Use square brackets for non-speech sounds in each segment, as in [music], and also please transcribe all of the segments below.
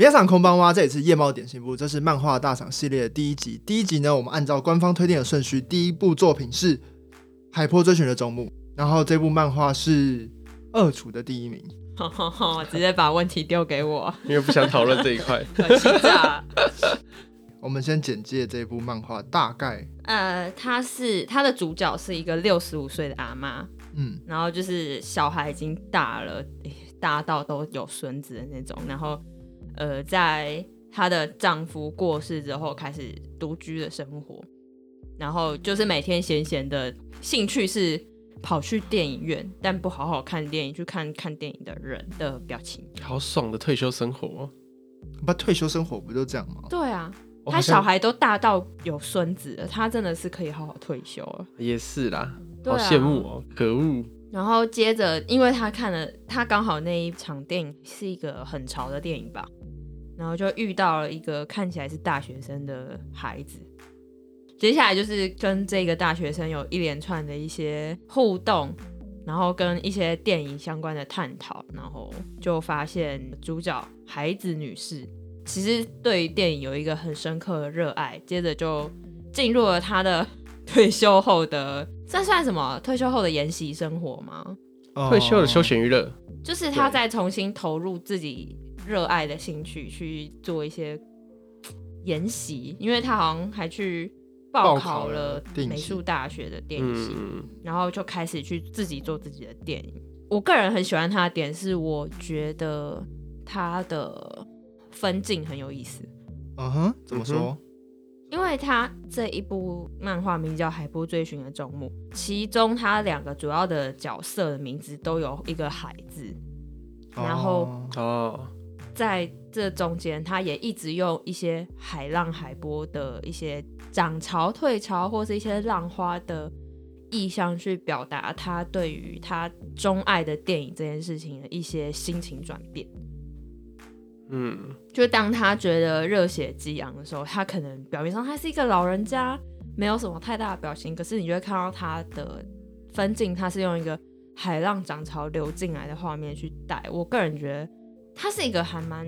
皆さん空邦哇，这里是夜猫点心部，这是漫画大赏系列的第一集。第一集呢，我们按照官方推荐的顺序，第一部作品是《海坡追寻的终幕》，然后这部漫画是二厨的第一名。[laughs] 直接把问题丢给我，因为不想讨论这一块。我们先简介这部漫画，大概呃，他是他的主角是一个六十五岁的阿妈，嗯，然后就是小孩已经大了，大到都有孙子的那种，然后呃，在她的丈夫过世之后，开始独居的生活，然后就是每天闲闲的兴趣是。跑去电影院，但不好好看电影，去看看电影的人的表情，好爽的退休生活。不，退休生活不就这样吗？对啊，他小孩都大到有孙子了，他真的是可以好好退休了。也是啦，好羡慕哦，可恶。然后接着，因为他看了，他刚好那一场电影是一个很潮的电影吧，然后就遇到了一个看起来是大学生的孩子。接下来就是跟这个大学生有一连串的一些互动，然后跟一些电影相关的探讨，然后就发现主角孩子女士其实对电影有一个很深刻的热爱。接着就进入了他的退休后的，这算什么？退休后的研习生活吗？退休的休闲娱乐，就是他在重新投入自己热爱的兴趣去做一些研习，因为他好像还去。报考了美术大学的电影系，然后就开始去自己做自己的电影。我个人很喜欢他的点是，我觉得他的分镜很有意思。嗯哼，怎么说？因为他这一部漫画名叫《海波追寻的终幕》，其中他两个主要的角色的名字都有一个“海”字，然后哦。在这中间，他也一直用一些海浪、海波的一些涨潮、退潮，或是一些浪花的意象，去表达他对于他钟爱的电影这件事情的一些心情转变。嗯，就当他觉得热血激昂的时候，他可能表面上他是一个老人家，没有什么太大的表情，可是你就会看到他的分镜，他是用一个海浪涨潮流进来的画面去带。我个人觉得。他是一个还蛮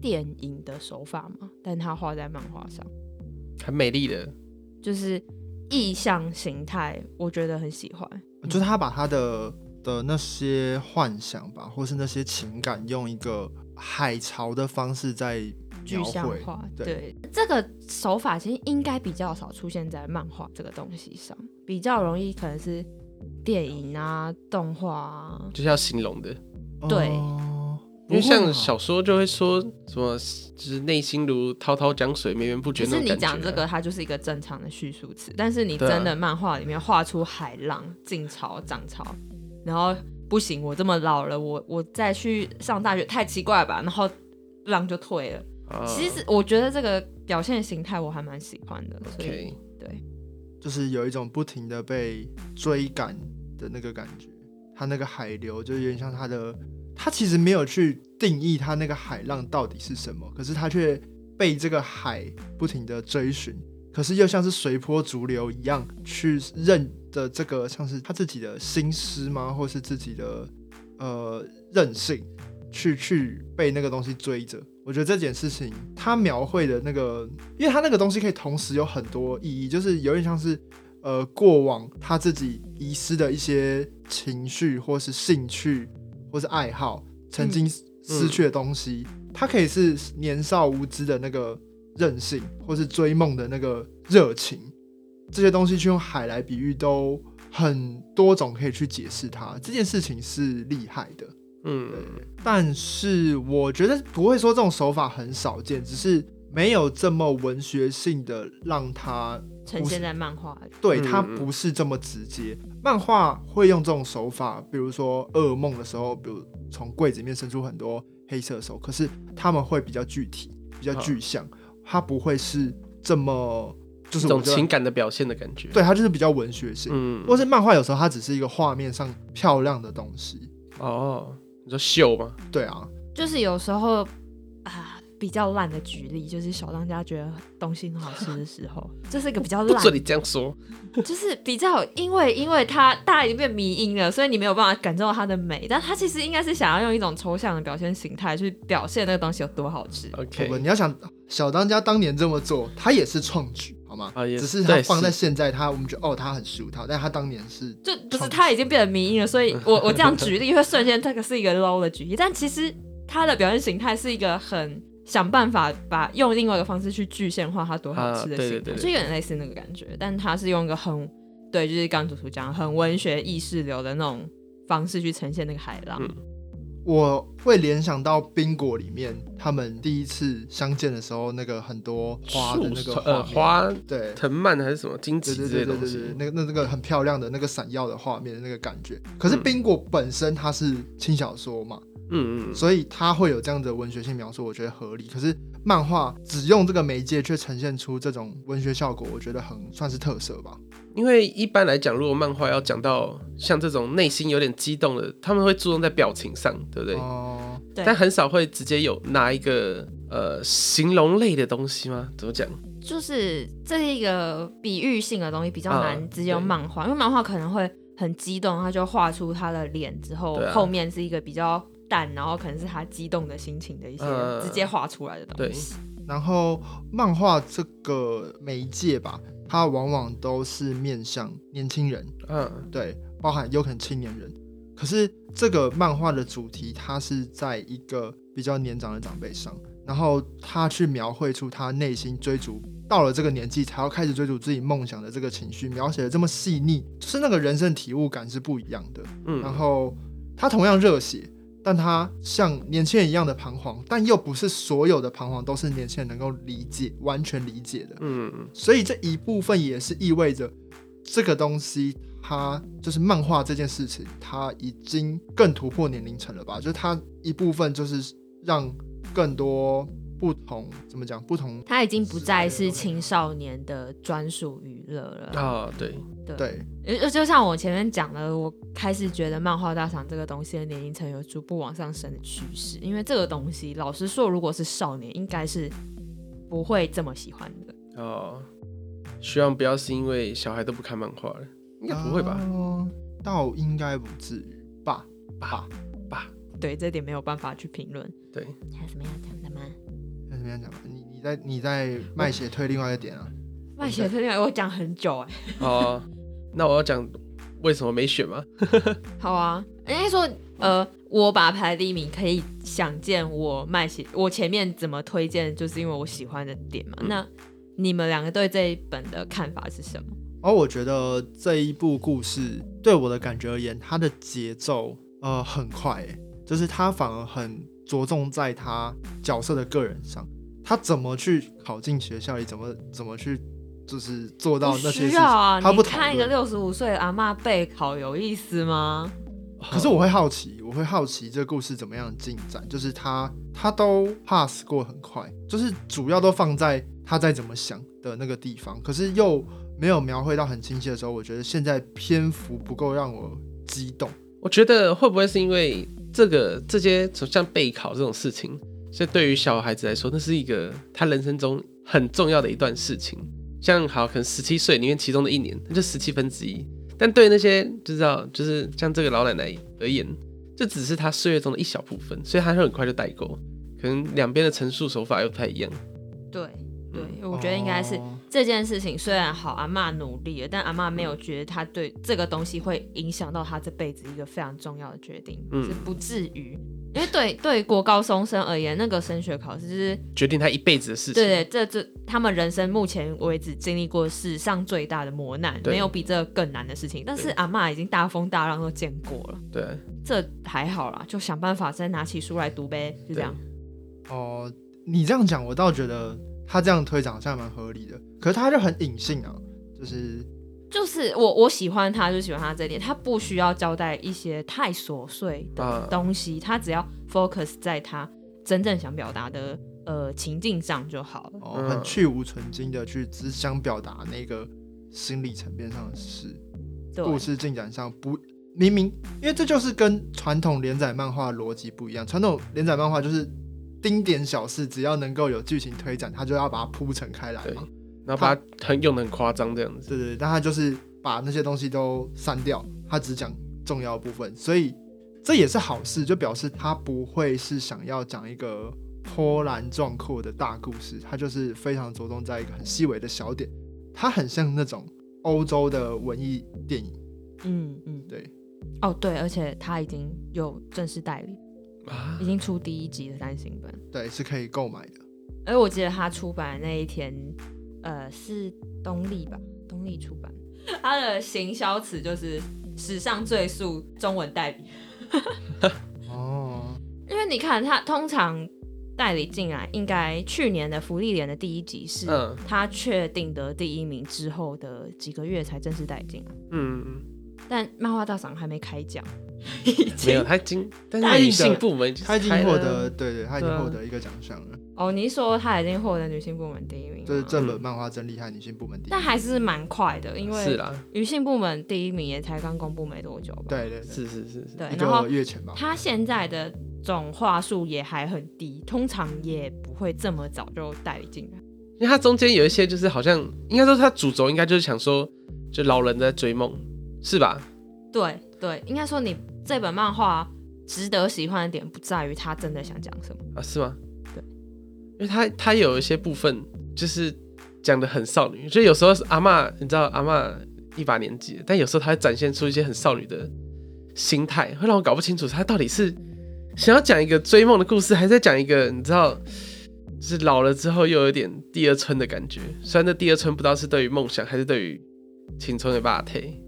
电影的手法嘛，但他画在漫画上，很美丽的，就是意象形态，我觉得很喜欢。就是他把他的的那些幻想吧，或是那些情感，用一个海潮的方式在具象化。对，这个手法其实应该比较少出现在漫画这个东西上，比较容易可能是电影啊、动画啊，就是要形容的。对。因为像小说就会说什么，就是内心如滔滔江水，绵绵不绝。可是你讲这个，它就是一个正常的叙述词。但是你真的漫画里面画出海浪进潮涨潮，然后不行，我这么老了，我我再去上大学太奇怪吧？然后浪就退了。其实我觉得这个表现形态我还蛮喜欢的。所以对，就是有一种不停的被追赶的那个感觉。它那个海流就有点像它的。它其实没有去定义它那个海浪到底是什么，可是它却被这个海不停的追寻，可是又像是随波逐流一样去认的这个像是他自己的心思吗，或是自己的呃任性，去去被那个东西追着。我觉得这件事情他描绘的那个，因为他那个东西可以同时有很多意义，就是有点像是呃过往他自己遗失的一些情绪或是兴趣。或是爱好，曾经失去的东西，它可以是年少无知的那个任性，或是追梦的那个热情，这些东西去用海来比喻，都很多种可以去解释它。这件事情是厉害的，嗯，但是我觉得不会说这种手法很少见，只是没有这么文学性的让它呈现在漫画里。对，它不是这么直接。漫画会用这种手法，比如说噩梦的时候，比如从柜子里面伸出很多黑色手，可是他们会比较具体、比较具象，它不会是这么就是一种情感的表现的感觉。对，它就是比较文学性。嗯，或是漫画有时候它只是一个画面上漂亮的东西。哦，你说秀吗？对啊，就是有时候啊，比较烂的举例，就是小当家觉得东西很好吃的时候，[laughs] 这是一个比较烂。不准你这样说，就是比较因为因为他大家已经变迷因了，所以你没有办法感受到它的美，但他其实应该是想要用一种抽象的表现形态去表现那个东西有多好吃。OK，你要想小当家当年这么做，他也是创举。好吗？啊，也只是他放在现在，他我们觉得哦，他很俗套，但他当年是就不是他已经变得迷因了，所以我我这样举例会瞬间这个是一个 low 的举例，但其实他的表现形态是一个很想办法把用另外一个方式去具现化它多好吃的形态，就有点类似那个感觉，但它是用一个很对，就是刚主厨讲很文学意识流的那种方式去呈现那个海浪。我会联想到冰果里面，他们第一次相见的时候，那个很多花的那个呃花，对。藤蔓还是什么荆棘之类的东西，那个那那个很漂亮的那个闪耀的画面的那个感觉。可是冰果本身它是轻小说嘛，嗯嗯嗯，所以他会有这样的文学性描述，我觉得合理。可是漫画只用这个媒介却呈现出这种文学效果，我觉得很算是特色吧。因为一般来讲，如果漫画要讲到像这种内心有点激动的，他们会注重在表情上，对不对？哦，对。但很少会直接有拿一个呃形容类的东西吗？怎么讲？就是这是一个比喻性的东西，比较难直接用漫画，因为漫画可能会很激动，他就画出他的脸之后，后面是一个比较淡，然后可能是他激动的心情的一些直接画出来的东西。然后漫画这个媒介吧。它往往都是面向年轻人，嗯，对，包含有可能青年人。可是这个漫画的主题，它是在一个比较年长的长辈上，然后他去描绘出他内心追逐到了这个年纪才要开始追逐自己梦想的这个情绪，描写的这么细腻，就是那个人生体悟感是不一样的。嗯，然后他同样热血。但他像年轻人一样的彷徨，但又不是所有的彷徨都是年轻人能够理解、完全理解的。嗯，所以这一部分也是意味着这个东西，它就是漫画这件事情，它已经更突破年龄层了吧？就是它一部分就是让更多。不同怎么讲？不同，它已经不再是青少年的专属娱乐了啊！对对，就就像我前面讲的，我开始觉得漫画大赏这个东西的年龄层有逐步往上升的趋势，因为这个东西，老实说，如果是少年，应该是不会这么喜欢的哦。希望不要是因为小孩都不看漫画了，应该不会吧？倒应该不至于吧？吧吧，对，这点没有办法去评论。对，还有什么要讲的吗？怎么样讲？你你在你在卖血推另外一个点啊？卖血推另外，我讲很久哎。[laughs] 哦，那我要讲为什么没选吗？[laughs] [laughs] 好啊，人家说，呃，我把排第一名，可以想见我卖血，我前面怎么推荐，就是因为我喜欢的点嘛。那你们两个对这一本的看法是什么？哦，我觉得这一部故事对我的感觉而言，它的节奏呃很快，就是它反而很着重在他角色的个人上。他怎么去考进学校里？怎么怎么去，就是做到那些事情？他不看一个六十五岁的阿妈备考有意思吗？可是我会好奇，我会好奇这个故事怎么样进展？就是他他都 pass 过很快，就是主要都放在他在怎么想的那个地方，可是又没有描绘到很清晰的时候，我觉得现在篇幅不够让我激动。我觉得会不会是因为这个这些像备考这种事情？所以对于小孩子来说，那是一个他人生中很重要的一段事情。像好，可能十七岁里面其中的一年，那就十七分之一。但对那些就知道，就是像这个老奶奶而言，这只是她岁月中的一小部分，所以她就很快就代沟。可能两边的陈述手法又不太一样。对对，我觉得应该是这件事情虽然好，阿妈努力了，但阿妈没有觉得她对这个东西会影响到她这辈子一个非常重要的决定，是不至于。因为对对国高中生而言，那个升学考试是决定他一辈子的事情。对对，这这他们人生目前为止经历过史上最大的磨难，没有比这更难的事情。但是阿妈已经大风大浪都见过了，对，这还好啦，就想办法再拿起书来读呗，就这样。哦，你这样讲，我倒觉得他这样推展好像蛮合理的。可是他就很隐性啊，就是。就是我我喜欢他，就喜欢他这点，他不需要交代一些太琐碎的东西，他只要 focus 在他真正想表达的呃情境上就好了。哦，很去无存精的去只想表达那个心理层面上的事，故事进展上不明明，因为这就是跟传统连载漫画逻辑不一样。传统连载漫画就是。丁点小事，只要能够有剧情推展，他就要把它铺陈开来嘛。然后把它很用的很夸张这样子。对对，但他就是把那些东西都删掉，他只讲重要部分，所以这也是好事，就表示他不会是想要讲一个波澜壮阔的大故事，他就是非常着重在一个很细微的小点，他很像那种欧洲的文艺电影。嗯嗯，对。哦对，而且他已经有正式代理，已经出第一集的单行本，对，是可以购买的。而我记得他出版那一天，呃，是东立吧？东立出版，他的行销词就是史上最速中文代理。[laughs] 哦，因为你看他通常代理进来，应该去年的福利连的第一集是他确定得第一名之后的几个月才正式代进来。嗯。但漫画大赏还没开奖，[laughs] 没有，他已经，但是女性部门他已经获得，对对，他已经获得一个奖项了。哦，你说他已经获得女性部门第一名，就是这本漫画真厉害，女性部门第一。但还是蛮快的，因为是啦，女性部门第一名也才刚公布没多久吧？对对，是是是是，对，然后月前吧。他现在的总话术也还很低，通常也不会这么早就代理进来，因为他中间有一些就是好像应该说他主轴应该就是想说，就老人在追梦，是吧？对对，应该说你这本漫画值得喜欢的点不在于他真的想讲什么啊？是吗？对，因为他他有一些部分就是讲的很少女，就有时候是阿妈，你知道阿妈一把年纪，但有时候他会展现出一些很少女的心态，会让我搞不清楚他到底是想要讲一个追梦的故事，还是在讲一个你知道，就是老了之后又有点第二春的感觉。虽然那第二春不知道是对于梦想还是对于青春的霸退。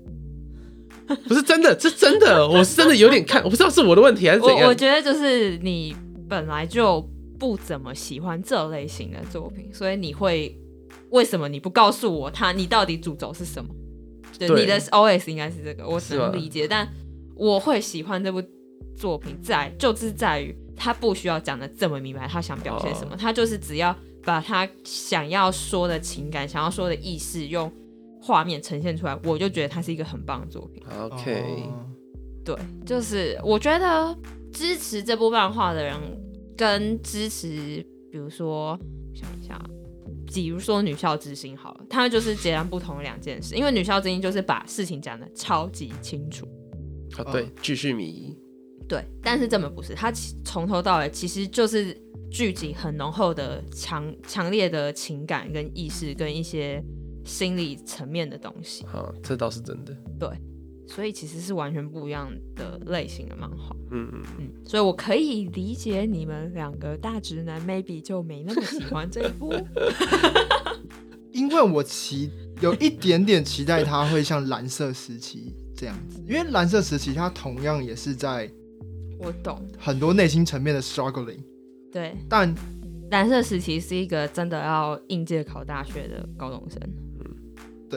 [laughs] 不是真的，这真的，我是真的有点看，我不知道是我的问题还是怎样。我我觉得就是你本来就不怎么喜欢这类型的作品，所以你会为什么你不告诉我他你到底主轴是什么？对，你的 OS 应该是这个，我能理解。但我会喜欢这部作品，在就是在于他不需要讲的这么明白，他想表现什么，他就是只要把他想要说的情感、想要说的意思用。画面呈现出来，我就觉得它是一个很棒的作品。OK，对，就是我觉得支持这部漫画的人，跟支持，比如说想一下，比如说《女校之星》好了，他们就是截然不同的两件事。因为《女校之星》就是把事情讲的超级清楚。啊，对，继续迷。对，但是这本不是，它从头到尾其实就是聚集很浓厚的强强烈的情感跟意识跟一些。心理层面的东西，啊，这倒是真的。对，所以其实是完全不一样的类型的漫画。嗯嗯嗯，所以我可以理解你们两个大直男，maybe 就没那么喜欢这一部。[laughs] 因为我期有一点点期待它会像蓝色时期这样子，因为蓝色时期它同样也是在，我懂很多内心层面的 struggling。对，但蓝色时期是一个真的要应届考大学的高中生。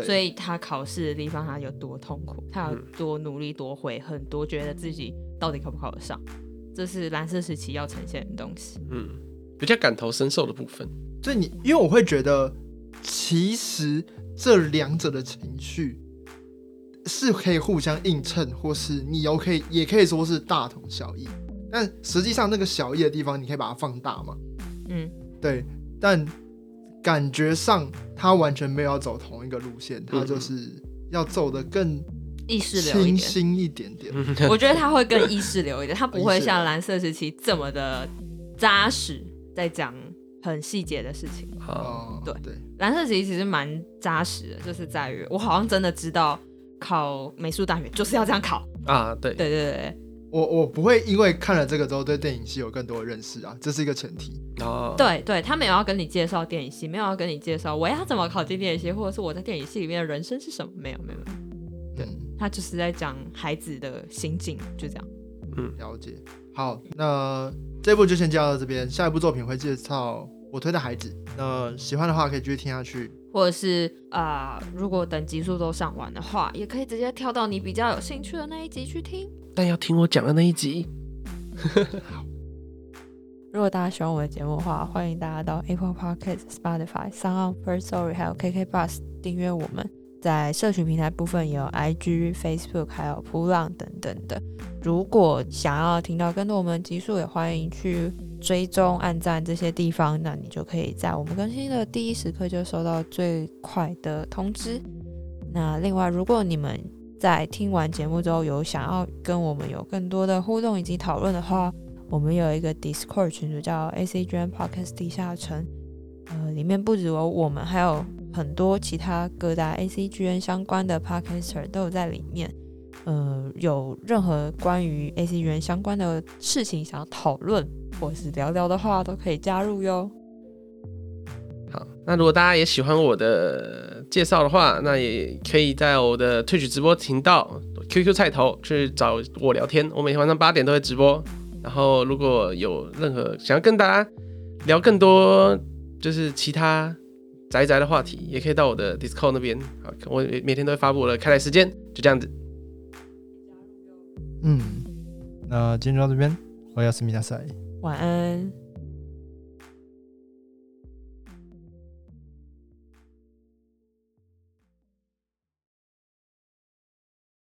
所以他考试的地方，他有多痛苦，他有多努力，多悔恨多，觉得自己到底考不考得上，这是蓝色时期要呈现的东西。嗯，比较感同身受的部分。所以你，因为我会觉得，其实这两者的情绪是可以互相映衬，或是你有可以，也可以说是大同小异。但实际上，那个小异的地方，你可以把它放大嘛？嗯，对，但。感觉上他完全没有要走同一个路线，他就是要走的更意识流清新一点点。我觉得他会更意识流一点，[laughs] 他不会像蓝色时期这么的扎实，在讲很细节的事情。哦，对对，蓝色时期其实蛮扎实的，就是在于我好像真的知道考美术大学就是要这样考啊。对对对对。我我不会因为看了这个之后对电影系有更多的认识啊，这是一个前提哦。对对，他没有要跟你介绍电影系，没有要跟你介绍我要怎么考进电影系，或者是我在电影系里面的人生是什么，没有没有。对，他就是在讲孩子的心境，就这样。嗯，了解。好，那这部就先介绍到这边，下一部作品会介绍我推的孩子。那喜欢的话可以继续听下去，或者是啊，如果等集数都上完的话，也可以直接跳到你比较有兴趣的那一集去听。但要听我讲的那一集。[laughs] 如果大家喜欢我的节目的话，欢迎大家到 Apple Podcast、Spotify、Sound First Story 还有 KK Bus 订阅我们。在社群平台部分有 IG、Facebook 还有扑浪等等的。如果想要听到更多我们的集数，也欢迎去追踪、按赞这些地方，那你就可以在我们更新的第一时刻就收到最快的通知。那另外，如果你们在听完节目之后有想要跟我们有更多的互动以及讨论的话，我们有一个 Discord 群组叫 ACGN Podcast 地下城，呃，里面不只有我们，还有很多其他各大 ACGN 相关的 Podcaster 都有在里面。呃，有任何关于 ACGN 相关的事情想要讨论或是聊聊的话，都可以加入哟。好，那如果大家也喜欢我的介绍的话，那也可以在我的 Twitch 直播频道 QQ 菜头去找我聊天。我每天晚上八点都会直播。然后如果有任何想要跟大家聊更多就是其他宅宅的话题，也可以到我的 Discord 那边。好，我每天都会发布我的开台时间，就这样子。嗯，那今天就到这边，我要思密达赛，晚安。